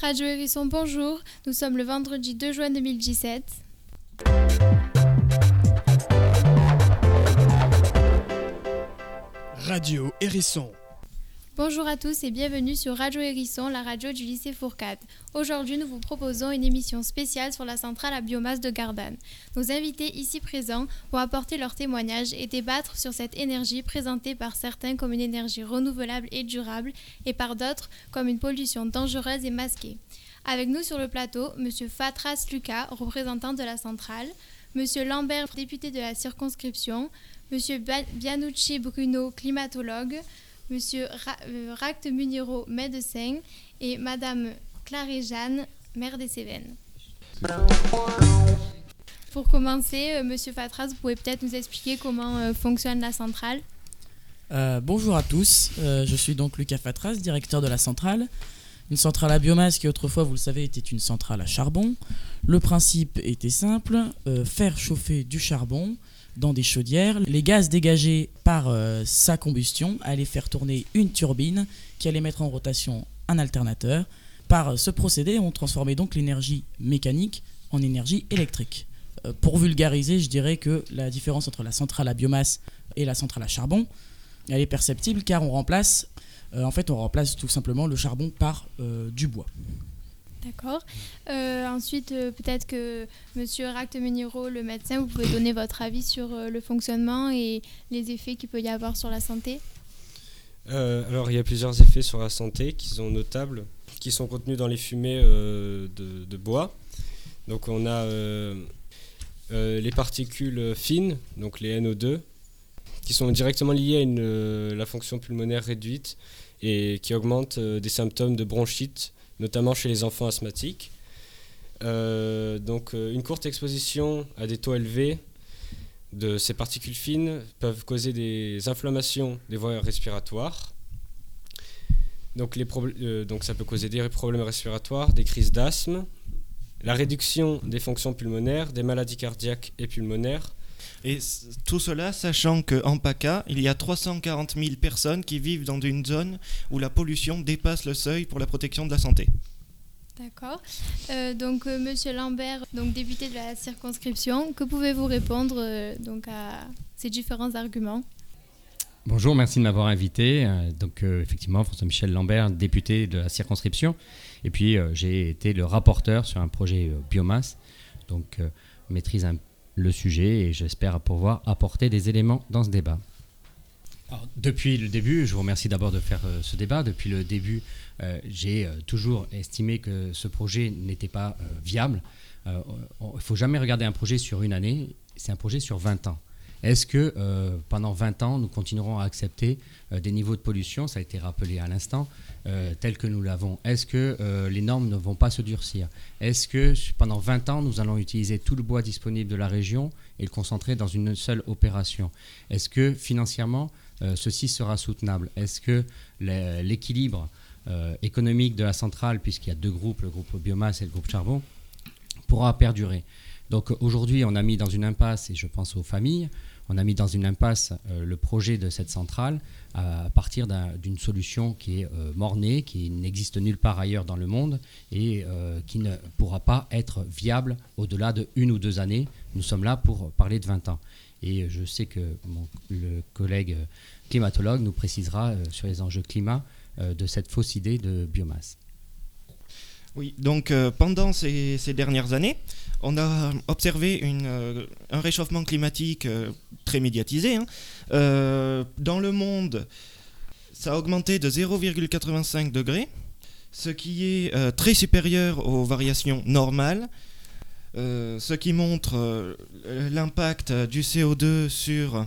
Radio Hérisson, bonjour. Nous sommes le vendredi 2 juin 2017. Radio Hérisson. Bonjour à tous et bienvenue sur Radio Hérisson, la radio du lycée Fourcade. Aujourd'hui, nous vous proposons une émission spéciale sur la centrale à biomasse de Gardanne. Nos invités ici présents vont apporter leurs témoignages et débattre sur cette énergie présentée par certains comme une énergie renouvelable et durable et par d'autres comme une pollution dangereuse et masquée. Avec nous sur le plateau, M. Fatras Lucas, représentant de la centrale, M. Lambert, député de la circonscription, M. Bianucci Bruno, climatologue, Monsieur euh, Ract Muniro, médecin, et Madame Claré-Jeanne, maire des Cévennes. Pour commencer, euh, Monsieur Fatras, vous pouvez peut-être nous expliquer comment euh, fonctionne la centrale? Bonjour à tous, je suis donc Lucas Fatras, directeur de la centrale. Une centrale à biomasse qui autrefois, vous le savez, était une centrale à charbon. Le principe était simple, faire chauffer du charbon dans des chaudières. Les gaz dégagés par euh, sa combustion allaient faire tourner une turbine qui allait mettre en rotation un alternateur. Par ce procédé, on transformait donc l'énergie mécanique en énergie électrique. Euh, pour vulgariser, je dirais que la différence entre la centrale à biomasse et la centrale à charbon, elle est perceptible car on remplace, euh, en fait, on remplace tout simplement le charbon par du bois. D'accord. Euh, ensuite, euh, peut-être que Monsieur Ract le médecin, vous pouvez donner votre avis sur euh, le fonctionnement et les effets qu'il peut y avoir sur la santé. alors, il y a plusieurs effets sur la santé qui sont notables, qui sont contenus dans les fumées de, bois. Donc, on a les particules fines, donc les NO2, qui sont directement liées à une, la fonction pulmonaire réduite et qui augmentent des symptômes de bronchite notamment chez les enfants asthmatiques. Euh, donc euh, une courte exposition à des taux élevés de ces particules fines peuvent causer des inflammations des voies respiratoires. Euh, donc ça peut causer des problèmes respiratoires, des crises d'asthme, la réduction des fonctions pulmonaires, des maladies cardiaques et pulmonaires. Et tout cela sachant qu'en PACA, il y a 340 000 personnes qui vivent dans une zone où la pollution dépasse le seuil pour la protection de la santé. D'accord. Euh, donc, euh, Monsieur Lambert, donc député de la circonscription, que pouvez-vous répondre euh, donc à ces différents arguments? Bonjour, merci de m'avoir invité. donc, effectivement, François-Michel Lambert, député de la circonscription. Et puis, j'ai été le rapporteur sur un projet biomasse. Donc, maîtrise un le sujet et j'espère pouvoir apporter des éléments dans ce débat. depuis le début, je vous remercie d'abord de faire euh, ce débat. Depuis le début, euh, j'ai euh, toujours estimé que ce projet n'était pas viable. Il ne faut jamais regarder un projet sur une année, c'est un projet sur 20 ans. Est-ce que pendant 20 ans, nous continuerons à accepter des niveaux de pollution, ça a été rappelé à l'instant, euh, tel que nous l'avons. Est-ce que euh, les normes ne vont pas se durcir? Est-ce que pendant 20 ans, nous allons utiliser tout le bois disponible de la région et le concentrer dans une seule opération? Est-ce que financièrement, euh, ceci sera soutenable? Est-ce que l'équilibre économique de la centrale, puisqu'il y a deux groupes, le groupe biomasse et le groupe charbon, pourra perdurer? Donc aujourd'hui, on a mis dans une impasse, et je pense aux familles, on a mis dans une impasse le projet de cette centrale à partir d'une solution qui est euh, mornée, qui n'existe nulle part ailleurs dans le monde et euh, qui ne pourra pas être viable au-delà de une ou deux années. Nous sommes là pour parler de 20 ans. Et je sais que le collègue climatologue nous précisera euh, sur les enjeux climat de cette fausse idée de biomasse. Oui, donc pendant ces, dernières années, on a observé un réchauffement climatique très médiatisé. Hein. Euh, dans le monde, ça a augmenté de 0,85 degrés, ce qui est euh, très supérieur aux variations normales. Euh, ce qui montre l'impact du CO2 sur,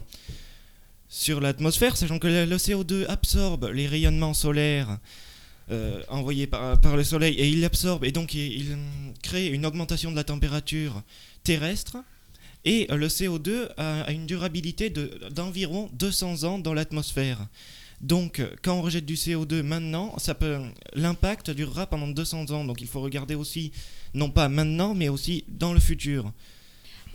sur l'atmosphère, sachant que le, CO2 absorbe les rayonnements solaires envoyés par, par, le Soleil et il l'absorbe et donc il, crée une augmentation de la température terrestre. Et euh, le CO2 a une durabilité d'environ 200 ans dans l'atmosphère. Donc, euh, quand on rejette du CO2 maintenant, l'impact durera pendant 200 ans. Donc, il faut regarder aussi, non pas maintenant, mais aussi dans le futur.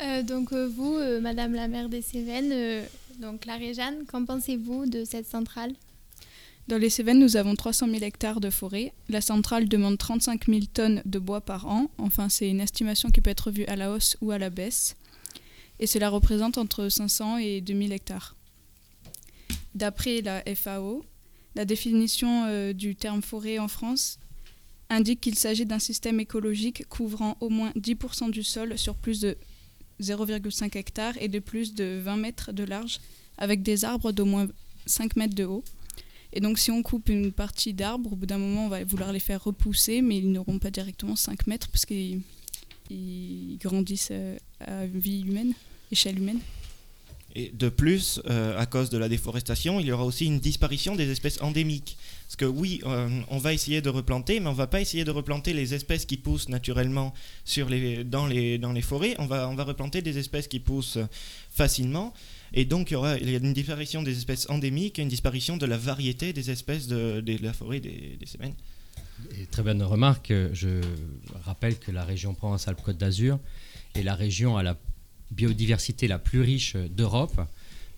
Euh, donc, vous, Madame la maire des Cévennes, donc la Réjeanne, qu'en pensez-vous de cette centrale? Dans les Cévennes, nous avons 300 000 hectares de forêt. La centrale demande 35 000 tonnes de bois par an. Enfin, c'est une estimation qui peut être vue à la hausse ou à la baisse. Et cela représente entre 500 et 2000 hectares. D'après la FAO, la définition euh, du terme forêt en France indique qu'il s'agit d'un système écologique couvrant au moins 10% du sol sur plus de 0,5 hectares et de plus de 20 mètres de large, avec des arbres d'au moins 5 mètres de haut. Et donc si on coupe une partie d'arbres, au bout d'un moment, on va vouloir les faire repousser, mais ils n'auront pas directement 5 mètres parce qu'ils grandissent euh, à vie humaine, échelle humaine. Et de plus, euh, à cause de la déforestation, il y aura aussi une disparition des espèces endémiques. Parce que oui, euh, on va essayer de replanter, mais on ne va pas essayer de replanter les espèces qui poussent naturellement sur les, dans, les, dans les forêts. On va, on va replanter des espèces qui poussent facilement. Et donc, il y aura il y a une disparition des espèces endémiques et une disparition de la variété des espèces de, de la forêt des, des semaines. Et très bonne remarque. Je rappelle que la région Provence-Alpes-Côte d'Azur est la région à la biodiversité la plus riche d'Europe.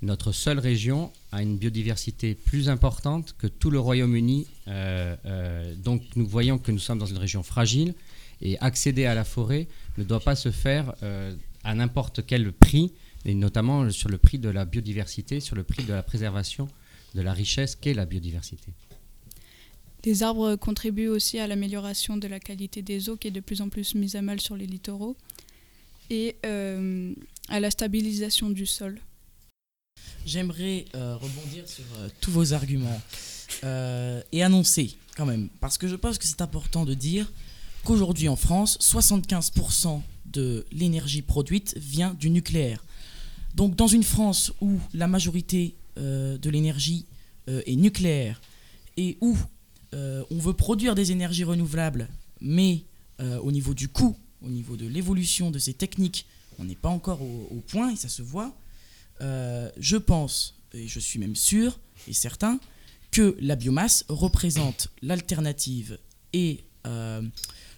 Notre seule région a une biodiversité plus importante que tout le Royaume-Uni. Euh, euh, donc nous voyons que nous sommes dans une région fragile et accéder à la forêt ne doit pas se faire euh, à n'importe quel prix et notamment sur le prix de la biodiversité, sur le prix de la préservation de la richesse qu'est la biodiversité. Les arbres contribuent aussi à l'amélioration de la qualité des eaux qui est de plus en plus mise à mal sur les littoraux et euh, à la stabilisation du sol. J'aimerais euh, rebondir sur euh, tous vos arguments et annoncer quand même, parce que je pense que c'est important de dire qu'aujourd'hui en France, 75% de l'énergie produite vient du nucléaire. Donc dans une France où la majorité de l'énergie est nucléaire et où on veut produire des énergies renouvelables, mais au niveau du coût, au niveau de l'évolution de ces techniques, on n'est pas encore au, point et ça se voit. Euh, je pense, et je suis même sûr et certain, que la biomasse représente l'alternative et euh,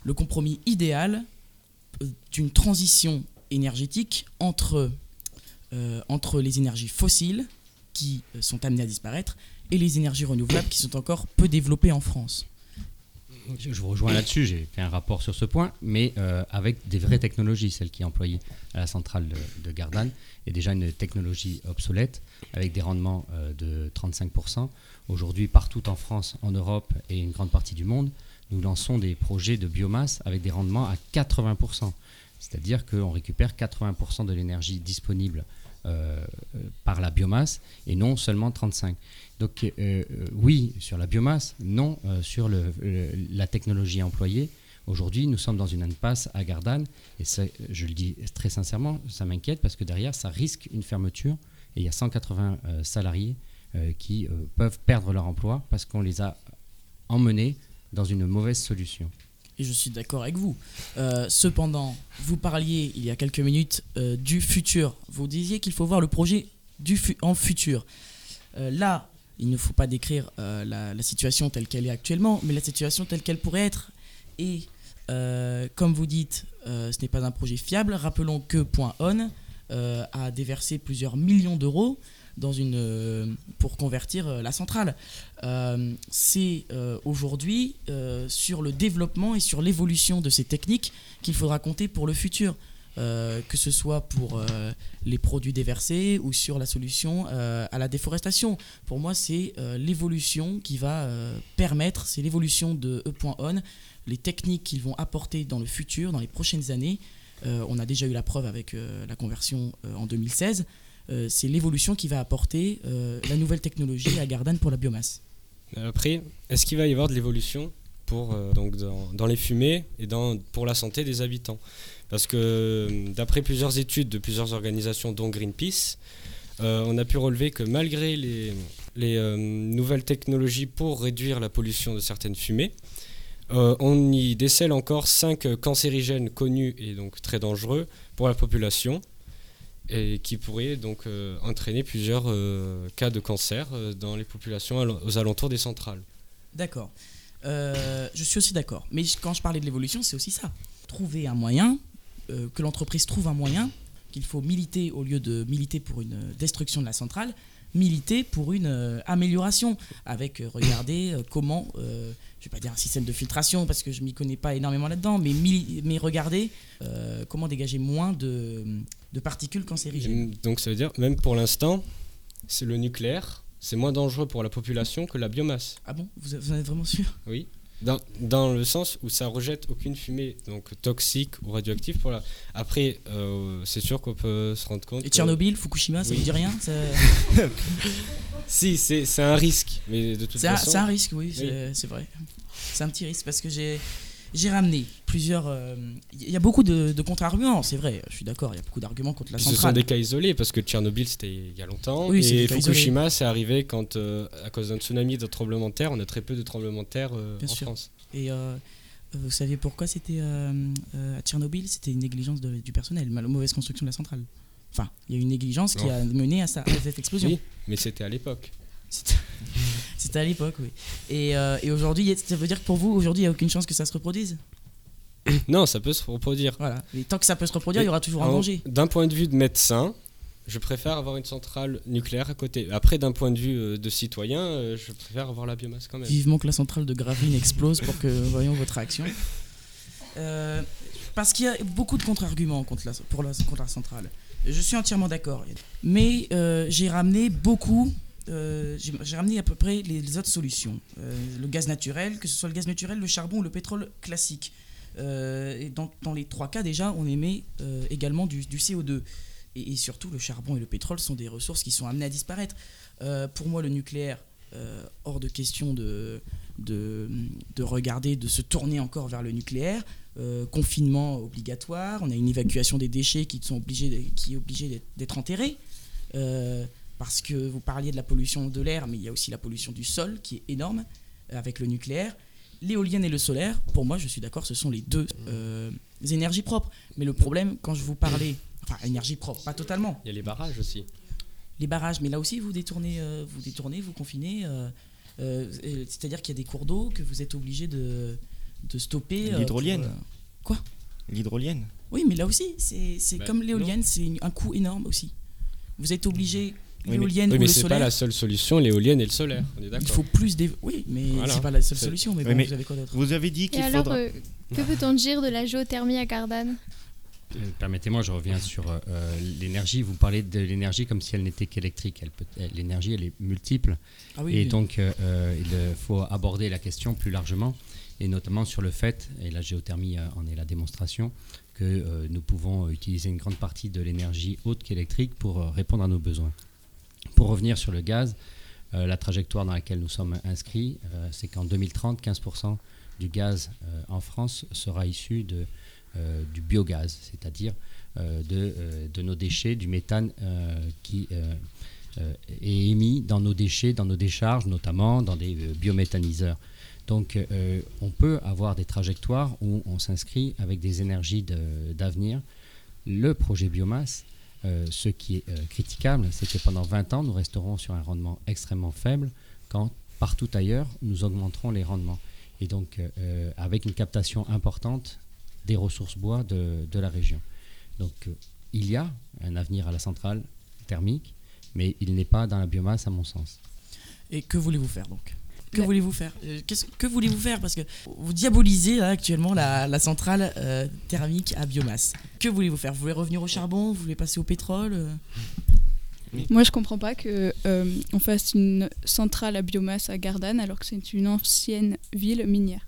le compromis idéal euh, d'une transition énergétique entre, les énergies fossiles qui sont amenées à disparaître et les énergies renouvelables qui sont encore peu développées en France. Je vous rejoins là-dessus, j'ai fait un rapport sur ce point, mais euh, avec des vraies technologies, celle qui est employée à la centrale de, de Gardanne est déjà une technologie obsolète, avec des rendements euh, de 35%. Aujourd'hui, partout en France, en Europe et une grande partie du monde, nous lançons des projets de biomasse avec des rendements à 80%. C'est-à-dire qu'on récupère 80% de l'énergie disponible par la biomasse et non seulement 35%. Donc euh, euh, oui sur la biomasse, non euh, sur la technologie employée. Aujourd'hui, nous sommes dans une impasse à Gardanne et je le dis très sincèrement, ça m'inquiète parce que derrière, ça risque une fermeture et il y a 180 euh, salariés euh, qui euh, peuvent perdre leur emploi parce qu'on les a emmenés dans une mauvaise solution. Et je suis d'accord avec vous. Euh, cependant, vous parliez il y a quelques minutes euh, du futur. Vous disiez qu'il faut voir le projet en futur. Euh, là, il ne faut pas décrire la, la situation telle qu'elle est actuellement, mais la situation telle qu'elle pourrait être. Et comme vous dites, ce n'est pas un projet fiable. Rappelons que Point On a déversé plusieurs millions d'euros dans une euh, pour convertir euh, la centrale. Euh, c'est aujourd'hui sur le développement et sur l'évolution de ces techniques qu'il faudra compter pour le futur. Que ce soit pour les produits déversés ou sur la solution à la déforestation. Pour moi, c'est l'évolution qui va permettre, c'est l'évolution de E.ON, les techniques qu'ils vont apporter dans le futur, dans les prochaines années. On a déjà eu la preuve avec la conversion en 2016. Euh, c'est l'évolution qui va apporter euh, la nouvelle technologie à Gardanne pour la biomasse. Après, est-ce qu'il va y avoir de l'évolution pour, euh, donc dans, les fumées et pour la santé des habitants? Parce que d'après plusieurs études de plusieurs organisations, dont Greenpeace, on a pu relever que malgré les, les, nouvelles technologies pour réduire la pollution de certaines fumées, on y décèle encore 5 cancérigènes connus et donc très dangereux pour la population et qui pourraient donc euh, entraîner plusieurs euh, cas de cancer euh, dans les populations aux alentours des centrales. D'accord. Je suis aussi d'accord. Mais quand je parlais de l'évolution, c'est aussi ça. Trouver un moyen, que l'entreprise trouve un moyen, qu'il faut militer au lieu de militer pour une destruction de la centrale, milité pour une amélioration, avec regardez euh, comment, je vais pas dire un système de filtration parce que je m'y connais pas énormément là-dedans, mais, mais regardez euh, comment dégager moins de, de particules cancérigènes. Donc ça veut dire, même pour l'instant, c'est le nucléaire, c'est moins dangereux pour la population que la biomasse. Ah bon vous, en êtes vraiment sûr? Oui. Dans, dans le sens où ça rejette aucune fumée donc toxique ou radioactive pour la. Après, euh, c'est sûr qu'on peut se rendre compte. Et que- Tchernobyl, Fukushima, ça Oui. vous dit rien? Ça- Si, c'est un risque, mais de toute C'est un, façon. c'est un risque, oui, c'est vrai. C'est un petit risque parce que j'ai j'ai ramené plusieurs. euh, Il y a beaucoup de, de contre-arguments, c'est vrai, je suis d'accord, il y a beaucoup d'arguments contre la Ce sont centrale. des cas isolés parce que Tchernobyl c'était il y a longtemps Oui, et Fukushima c'est arrivé quand euh, à cause d'un tsunami de tremblement de terre on a très peu de tremblements de terre euh, Bien en sûr. France. Et euh, vous saviez pourquoi c'était euh, euh, à Tchernobyl? C'était une négligence de- du personnel, mauvaise construction de la centrale. Enfin, il y a eu une négligence qui a mené à, ça, à cette explosion. Oui, mais c'était à l'époque. C'était à l'époque, oui. Et, euh, et aujourd'hui, ça veut dire que pour vous, aujourd'hui, il n'y a aucune chance que ça se reproduise? Non, ça peut se reproduire. Voilà. Et tant que ça peut se reproduire, il y aura toujours un danger. D'un point de vue de médecin, je préfère avoir une centrale nucléaire à côté. Après, d'un point de vue euh, de citoyen, euh, je préfère avoir la biomasse quand même. Vivement que la centrale de Gravelines explose pour que voyons votre réaction. Euh, parce qu'il y a beaucoup de contre-arguments contre la, pour la, contre la centrale. Je suis entièrement d'accord. Mais euh, j'ai ramené beaucoup. Euh, j'ai ramené à peu près les, autres solutions. Euh, le gaz naturel, que ce soit le gaz naturel, le charbon ou le pétrole classique. Euh, dans, dans les trois cas, déjà, on émet également du, du CO2. Et, surtout, le charbon et le pétrole sont des ressources qui sont amenées à disparaître. Pour moi, le nucléaire, hors de question de, de, de regarder, de se tourner encore vers le nucléaire. Confinement obligatoire, on a une évacuation des déchets qui, sont obligés qui est obligée d'être-. Euh, parce que vous parliez de la pollution de l'air, mais il y a aussi la pollution du sol qui est énorme euh, avec le nucléaire. L'éolienne et le solaire, pour moi, je suis d'accord, ce sont les deux euh, énergies propres. Mais le problème, quand je vous parlais, enfin, énergie propre, pas totalement, Il y a les barrages aussi. les barrages, mais là aussi vous détournez, euh, vous détournez, vous confinez. euh, euh, euh, C'est-à-dire qu'il y a des cours d'eau que vous êtes obligé de, de stopper. L'hydrolienne. euh, L'hydrolienne. Oui, mais là aussi, c'est Bah, comme l'éolienne, c'est un coût énorme aussi. Vous êtes obligé, l'éolienne Oui, ou mais le pas la seule solution, l'éolienne et le solaire. On est il faut plus des. Oui, mais Voilà. c'est pas la seule solution. Mais Oui, bon, mais- vous avez quoi d'autre? Vous avez dit qu'il alors, faudra. euh, que peut-on dire de la géothermie à Gardanne Euh, Permettez-moi, je reviens sur euh, euh, l'énergie. Vous parlez de l'énergie comme si elle n'était qu'électrique. L'énergie, elle est multiple. Ah oui, et oui. donc, euh, il faut aborder la question plus largement, et notamment sur le fait, et la géothermie en est la démonstration, que euh, nous pouvons utiliser une grande partie de l'énergie haute qu'électrique pour répondre à nos besoins. Pour revenir sur le gaz, euh, la trajectoire dans laquelle nous sommes inscrits, euh, c'est qu'en 2030, 15% du gaz euh, en France sera issu du biogaz, c'est-à-dire de, nos déchets, du méthane qui est émis dans nos déchets, dans nos décharges, notamment dans des biométhaniseurs. Donc on peut avoir des trajectoires où on s'inscrit avec des énergies d'avenir. Le projet biomasse, euh, ce qui est euh, critiquable, c'est que pendant 20 ans, nous resterons sur un rendement extrêmement faible, quand partout ailleurs, nous augmenterons les rendements. Et donc euh, euh, avec une captation importante des ressources bois de, de la région. Donc il y a un avenir à la centrale thermique, mais il n'est pas dans la biomasse à mon sens. Et que voulez-vous faire donc? Que Ouais. voulez-vous faire Euh, Que voulez-vous faire Parce que vous diabolisez là, actuellement la, la centrale euh, thermique à biomasse. Que voulez-vous faire Vous voulez revenir au charbon Vous voulez passer au pétrole euh Moi, je comprends pas que euh, on fasse une centrale à biomasse à Gardanne alors que c'est une ancienne ville minière.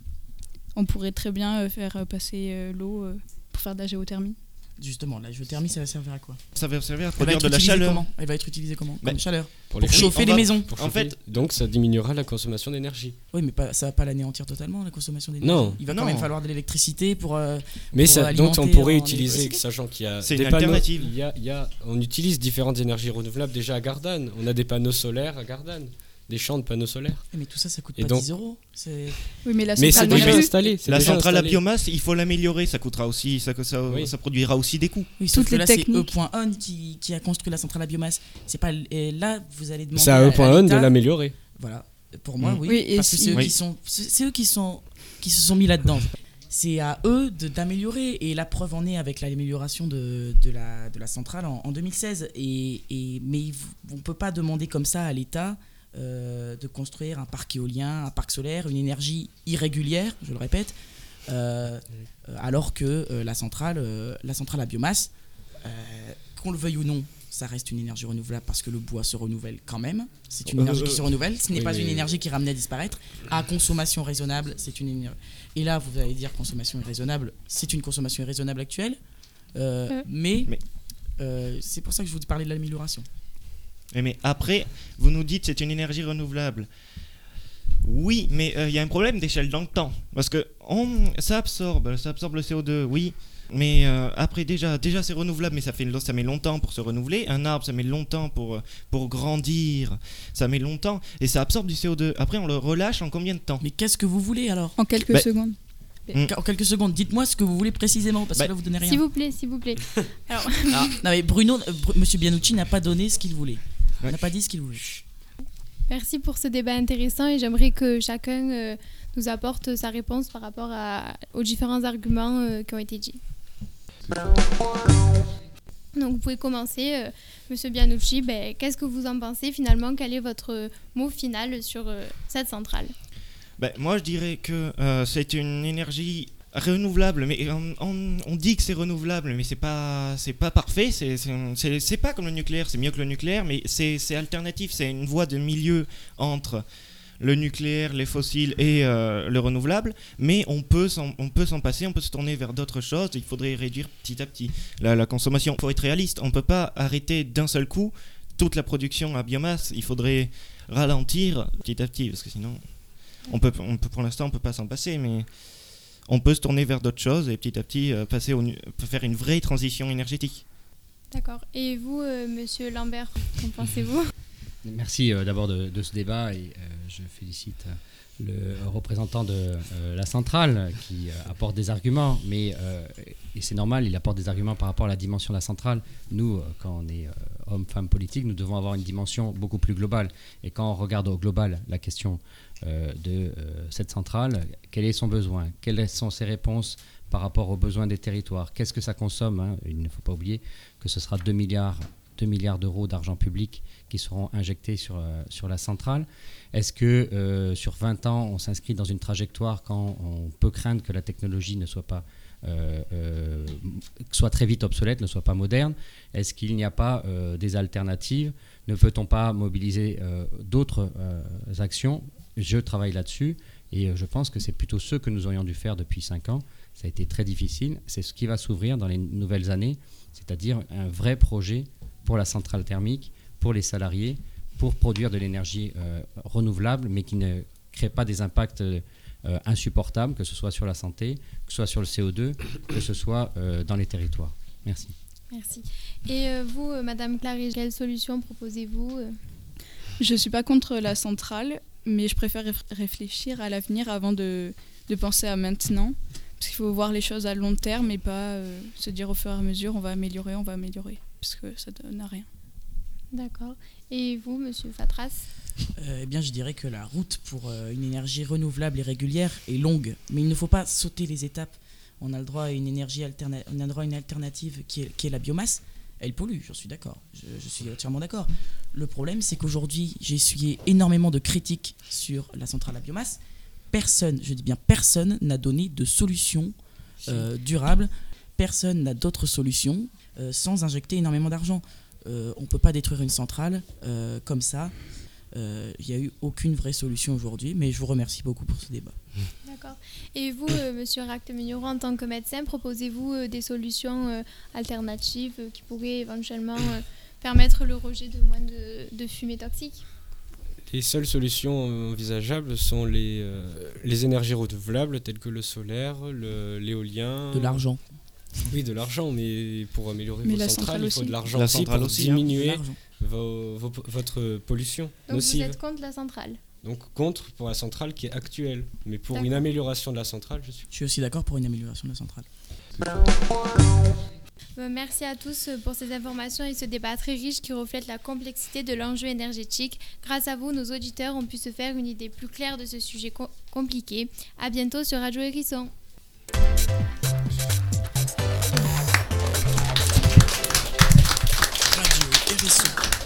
On pourrait très bien faire passer l'eau pour faire de la géothermie. Justement, la géothermie, ça va servir à quoi Ça va servir à produire être de la chaleur. comment Elle va être utilisée comment Bah, Comme chaleur Pour, les- chauffer les va- maisons En fait- donc ça diminuera la consommation d'énergie. Oui, mais pas, ça va pas l'anéantir totalement, la consommation d'énergie. Non. Il va quand même falloir de l'électricité pour. euh, Mais Pour ça, donc on pourrait en utiliser, sachant qu'il y a C'est des une panneaux, alternative. il y a, il y a- on utilise différentes énergies renouvelables déjà à Gardanne. On a des panneaux solaires à Gardanne, des champs de panneaux solaires. eh, Mais tout ça, ça coûte Et pas donc- 10 euros. C'est- Oui, mais la Mais c'est centrale déjà installé. La déjà centrale à biomasse, il faut l'améliorer, ça coûtera aussi, ça, ça, Oui. ça produira aussi des coûts. Oui, Toutes que les là, c'est techniques. E.on qui, qui a construit la centrale à biomasse. C'est pas et là vous allez demander. C'est à E.on de l'améliorer. Voilà. Pour moi, Mm. oui. Oui, et parce que c'est eux qui sont, c'est eux qui sont, qui se sont mis là-dedans. c'est à eux d'améliorer. Et la preuve en est avec l'amélioration de, de, la, de la centrale en, en 2016. Et, et- mais on ne peut pas demander comme ça à l'État euh, de construire un parc éolien, un parc solaire, une énergie irrégulière, je le répète, euh, euh, alors que euh, la, centrale, euh, la centrale à biomasse, euh, qu'on le veuille ou non, ça reste une énergie renouvelable parce que le bois se renouvelle quand même. C'est une énergie qui se renouvelle. Ce n'est oui, pas une énergie qui est ramenée à disparaître. À consommation raisonnable, c'est une énergie. Et là, vous allez dire consommation irraisonnable. C'est une consommation irraisonnable actuelle. Euh. Mais, Mais- euh, c'est pour ça que je vous parlais de l'amélioration. Mais après, vous nous dites c'est une énergie renouvelable. Oui, mais euh, il y a un problème d'échelle dans le temps. Parce que on, ça absorbe, ça absorbe le CO2, oui. Mais euh, après, déjà, déjà c'est renouvelable, mais ça, fait, ça met longtemps pour se renouveler. Un arbre, ça met longtemps pour, euh, pour grandir. Ça met longtemps. Et ça absorbe du CO2. Après, on le relâche en combien de temps? Mais qu'est-ce que vous voulez alors? En quelques Bah, secondes. Mm. En quelques secondes, dites-moi ce que vous voulez précisément, parce Bah, que là, vous donnez rien. S'il vous plaît, s'il vous plaît. Alors, Ah, non, mais Bruno, euh, Br- Monsieur Bianucci n'a pas donné ce qu'il voulait. Ouais. n'a pas dit ce qu'il voulait. merci pour ce débat intéressant et j'aimerais que chacun euh, nous apporte sa réponse par rapport à- aux différents arguments euh, qui ont été dits. Donc, vous pouvez commencer, euh, Monsieur Bianucci. Ben, Qu'est-ce que vous en pensez finalement? Quel est votre mot final sur euh, cette centrale? Ben, moi, je dirais que euh, c'est une énergie renouvelable, mais on, dit que c'est renouvelable, mais c'est pas c'est pas parfait. C'est pas comme le nucléaire, c'est mieux que le nucléaire, mais c'est alternatif. C'est une voie de milieu entre le nucléaire, les fossiles et euh, le renouvelable, mais on peut on peut s'en passer, on peut se tourner vers d'autres choses. Il faudrait réduire petit à petit la, la consommation. Il faut être réaliste. On peut pas arrêter d'un seul coup toute la production à biomasse. Il faudrait ralentir petit à petit, parce que sinon on peut, on peut pour l'instant on peut pas s'en passer, mais on peut se tourner vers d'autres choses et petit à petit euh, passer au, faire une vraie transition énergétique. D'accord. Et vous, euh, Monsieur Lambert, qu'en pensez-vous? Merci euh, d'abord de, de ce débat et euh, je félicite euh, le représentant de euh, la centrale qui euh, apporte des arguments, mais euh, c'est normal, il apporte des arguments par rapport à la dimension de la centrale. Nous, quand on est homme, femme politique, nous devons avoir une dimension beaucoup plus globale. Et quand on regarde au global la question de cette centrale, quel est son besoin? Quelles sont ses réponses par rapport aux besoins des territoires? Qu'est-ce que ça consomme hein? Il ne faut pas oublier que ce sera 2 milliards, 2 milliards d'euros d'argent public qui seront injectés sur, euh, sur la centrale. Est-ce que euh, sur 20 ans, on s'inscrit dans une trajectoire quand on peut craindre que la technologie ne soit pas euh, soit très vite obsolète, ne soit pas moderne? Est-ce qu'il n'y a pas des alternatives? Ne peut-on pas mobiliser d'autres actions? Je travaille là-dessus et je pense que c'est plutôt ce que nous aurions dû faire depuis 5 ans. Ça a été très difficile. C'est ce qui va s'ouvrir dans les nouvelles années, c'est-à-dire un vrai projet pour la centrale thermique, pour les salariés, pour produire de l'énergie euh, renouvelable, mais qui ne crée pas des impacts euh, insupportables, que ce soit sur la santé, que ce soit sur le CO2, que ce soit euh, dans les territoires. Merci. Merci. Et euh, vous, euh, Madame Clary, quelle solution proposez-vous euh? Je suis pas contre la centrale, mais je préfère réf- réfléchir à l'avenir avant de, de penser à maintenant. Parce qu'il faut voir les choses à long terme et pas euh, se dire au fur et à mesure on va améliorer, on va améliorer. Parce que ça donne à rien. D'accord. Et vous, Monsieur Fatras? Euh, eh bien, je dirais que la route pour euh, une énergie renouvelable et régulière est longue, mais il ne faut pas sauter les étapes. On a le droit à une énergie alterna- on a le droit à une alternative qui est, qui est la biomasse. Elle pollue, j'en suis d'accord. Je, je suis entièrement d'accord. Le problème, c'est qu'aujourd'hui, j'ai essuyé énormément de critiques sur la centrale à biomasse. Personne, je dis bien personne, n'a donné de solution euh, durable. Personne n'a d'autres solutions sans injecter énormément d'argent. Euh, on ne peut pas détruire une centrale euh, comme ça. Euh, Il n'y a eu aucune vraie solution aujourd'hui, mais je vous remercie beaucoup pour ce débat. D'accord. Et vous, euh, Monsieur Ract Mignoron, en tant que médecin, proposez-vous euh, des solutions euh, alternatives euh, qui pourraient éventuellement euh, permettre le rejet de moins de, de fumée toxique? Les seules solutions envisageables sont les, euh, les énergies renouvelables telles que le solaire, le- l'éolien. De l'argent. Oui, de l'argent, mais pour améliorer Mais vos la centrales, centrale il faut de l'argent La aussi pour aussi, hein. Diminuer l'argent. vos- vos- votre pollution Donc nocive. vous êtes contre la centrale Donc contre pour la centrale qui est actuelle. Mais pour une amélioration de la centrale, je suis. Je suis aussi d'accord pour une amélioration de la centrale. Euh, Merci à tous euh, pour ces informations et ce débat très riche qui reflète la complexité de l'enjeu énergétique. Grâce à vous, nos auditeurs ont pu se faire une idée plus claire de ce sujet co- compliqué. À bientôt sur Radio Hérisson. Radio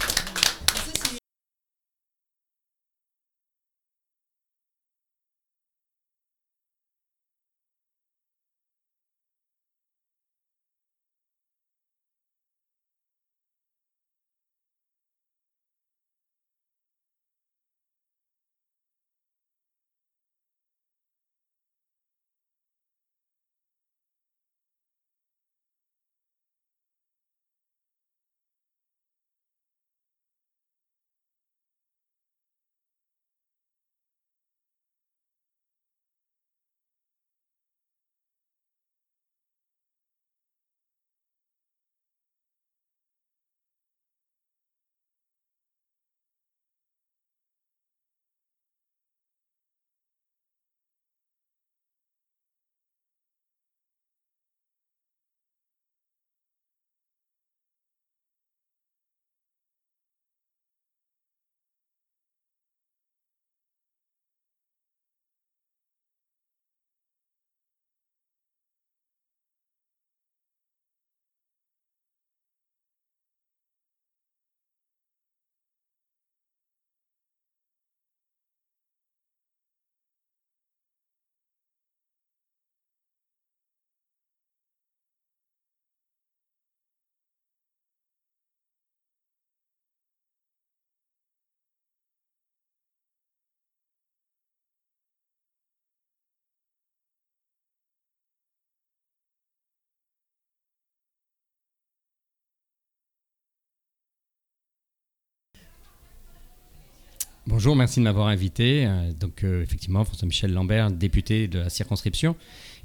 Bonjour, merci de m'avoir invité. Euh, Donc euh, effectivement, François-Michel Lambert, député de la circonscription.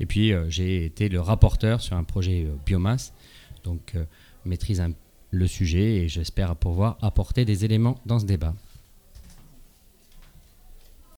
Et puis euh, j'ai été le rapporteur sur un projet biomasse. Donc maîtrise le sujet et j'espère pouvoir apporter des éléments dans ce débat.